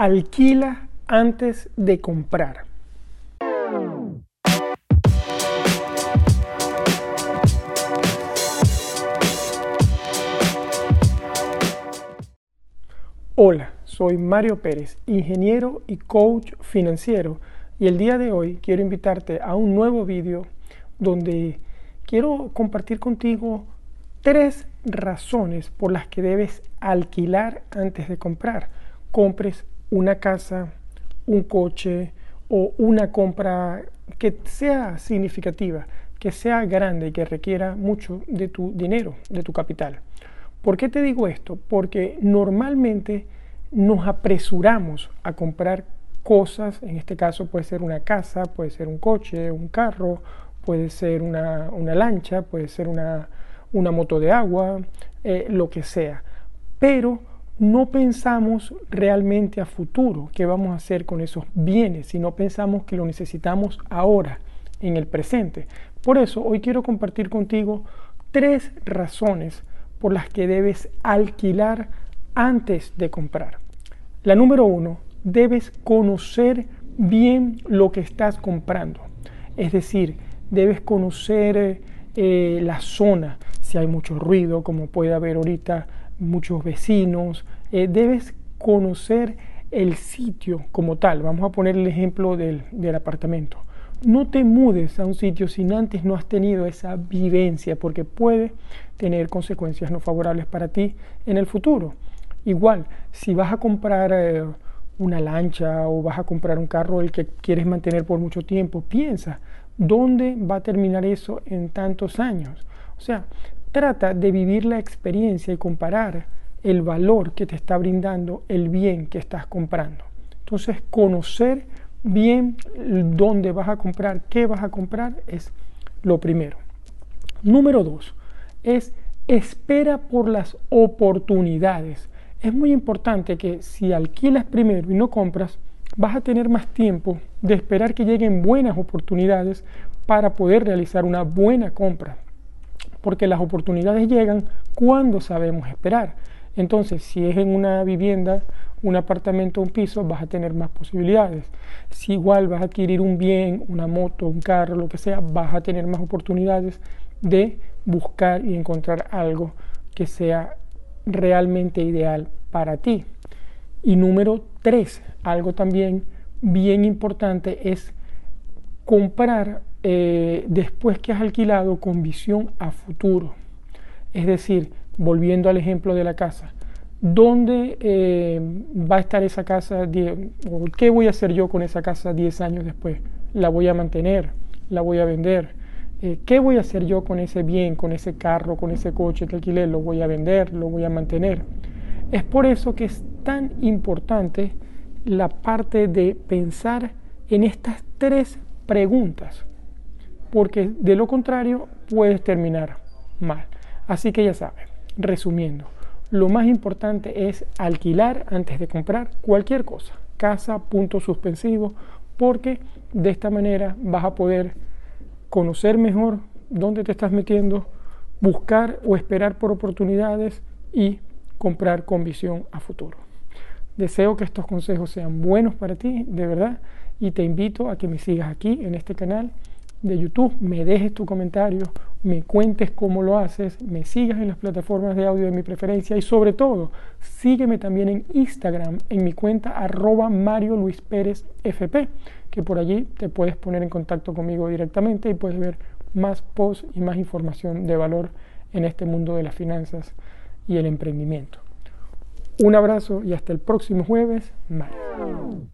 alquila antes de comprar. Hola, soy Mario Pérez, ingeniero y coach financiero y el día de hoy quiero invitarte a un nuevo vídeo donde quiero compartir contigo tres razones por las que debes alquilar antes de comprar. Compres una casa, un coche o una compra que sea significativa, que sea grande y que requiera mucho de tu dinero, de tu capital. ¿Por qué te digo esto? Porque normalmente nos apresuramos a comprar cosas, en este caso puede ser una casa, puede ser un coche, un carro, puede ser una, lancha, puede ser una, moto de agua, eh, lo que sea. Pero no pensamos realmente a futuro qué vamos a hacer con esos bienes, sino pensamos que lo necesitamos ahora, en el presente. Por eso hoy quiero compartir contigo tres razones por las que debes alquilar antes de comprar. La número uno, debes conocer bien lo que estás comprando. Es decir, debes conocer eh, la zona, si hay mucho ruido, como puede haber ahorita muchos vecinos, eh, debes conocer el sitio como tal. Vamos a poner el ejemplo del, del apartamento. No te mudes a un sitio si antes no has tenido esa vivencia, porque puede tener consecuencias no favorables para ti en el futuro. Igual, si vas a comprar eh, una lancha o vas a comprar un carro el que quieres mantener por mucho tiempo, piensa, ¿dónde va a terminar eso en tantos años? O sea, trata de vivir la experiencia y comparar el valor que te está brindando el bien que estás comprando. Entonces, conocer bien dónde vas a comprar, qué vas a comprar, es lo primero. Número dos, es espera por las oportunidades. Es muy importante que si alquilas primero y no compras, vas a tener más tiempo de esperar que lleguen buenas oportunidades para poder realizar una buena compra. Porque las oportunidades llegan cuando sabemos esperar. Entonces, si es en una vivienda, un apartamento, un piso, vas a tener más posibilidades. Si igual vas a adquirir un bien, una moto, un carro, lo que sea, vas a tener más oportunidades de buscar y encontrar algo que sea realmente ideal para ti. Y número tres, algo también bien importante es comprar eh, después que has alquilado con visión a futuro. Es decir, volviendo al ejemplo de la casa, ¿dónde eh, va a estar esa casa? O ¿Qué voy a hacer yo con esa casa 10 años después? ¿La voy a mantener? ¿La voy a vender? Eh, ¿Qué voy a hacer yo con ese bien, con ese carro, con ese coche que alquilé? ¿Lo voy a vender? ¿Lo voy a mantener? Es por eso que es tan importante la parte de pensar en estas tres preguntas, porque de lo contrario puedes terminar mal. Así que ya sabes, resumiendo, lo más importante es alquilar antes de comprar cualquier cosa, casa, punto suspensivo, porque de esta manera vas a poder conocer mejor dónde te estás metiendo, buscar o esperar por oportunidades y comprar con visión a futuro. Deseo que estos consejos sean buenos para ti, de verdad, y te invito a que me sigas aquí en este canal de YouTube, me dejes tu comentario, me cuentes cómo lo haces, me sigas en las plataformas de audio de mi preferencia y sobre todo, sígueme también en Instagram, en mi cuenta arroba Mario Luis Pérez FP, que por allí te puedes poner en contacto conmigo directamente y puedes ver más posts y más información de valor en este mundo de las finanzas y el emprendimiento. Un abrazo y hasta el próximo jueves. Mario.